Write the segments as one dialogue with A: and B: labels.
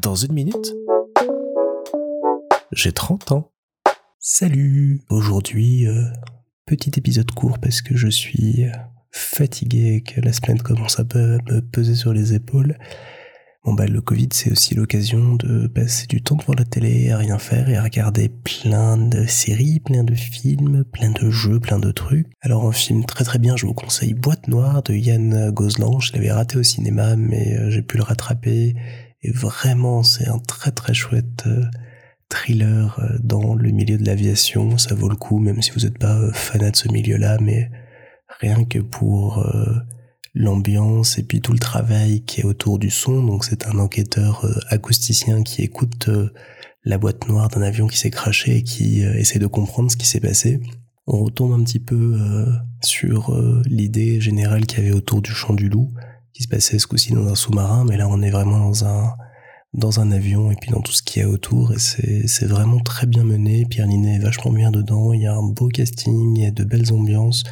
A: Dans une minute, j'ai 30 ans. Salut Aujourd'hui, euh, petit épisode court parce que je suis fatigué et que la semaine commence à me peser sur les épaules. Bon bah le Covid c'est aussi l'occasion de passer du temps devant la télé à rien faire et à regarder plein de séries, plein de films, plein de jeux, plein de trucs. Alors un film très très bien, je vous conseille Boîte Noire de Yann Gozlan, je l'avais raté au cinéma mais euh, j'ai pu le rattraper et vraiment c'est un très très chouette euh, thriller euh, dans le milieu de l'aviation, ça vaut le coup même si vous n'êtes pas fanat de ce milieu-là mais rien que pour l'ambiance et puis tout le travail qui est autour du son. Donc c'est un enquêteur euh, acousticien qui écoute euh, la boîte noire d'un avion qui s'est craché et qui euh, essaie de comprendre ce qui s'est passé. On retombe un petit peu sur l'idée générale qu'il y avait autour du chant du loup, qui se passait ce coup-ci dans un sous-marin, mais là on est vraiment dans un dans un avion et puis dans tout ce qu'il y a autour et c'est vraiment très bien mené. Pierre Ninet est vachement bien dedans, il y a un beau casting, il y a de belles ambiances.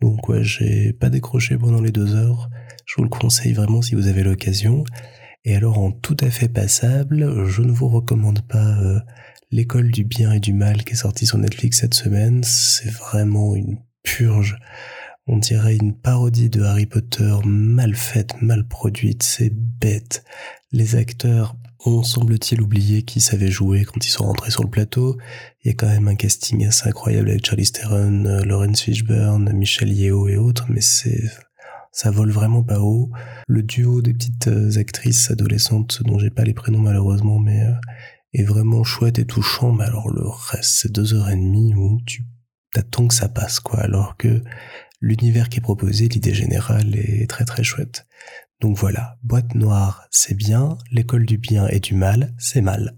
A: Donc ouais, j'ai pas décroché pendant les deux heures. Je vous le conseille vraiment si vous avez l'occasion. Et alors en tout à fait passable, je ne vous recommande pas euh, l'école du bien et du mal qui est sortie sur Netflix cette semaine. C'est vraiment une purge. On dirait une parodie de Harry Potter mal faite, mal produite. C'est bête. Les acteurs on semble-t-il oublié qui savait jouer quand ils sont rentrés sur le plateau. Il y a quand même un casting assez incroyable avec Charlie Theron, euh, Lawrence Fishburne, Michelle Yeoh et autres, mais c'est ça vole vraiment pas haut. Le duo des petites euh, actrices adolescentes dont j'ai pas les prénoms malheureusement, mais euh, est vraiment chouette et touchant. Mais alors le reste, c'est deux heures et demie où tu t'attends que ça passe quoi, alors que l'univers qui est proposé, l'idée générale est très très chouette. Donc voilà, boîte noire, c'est bien, l'école du bien et du mal, c'est mal.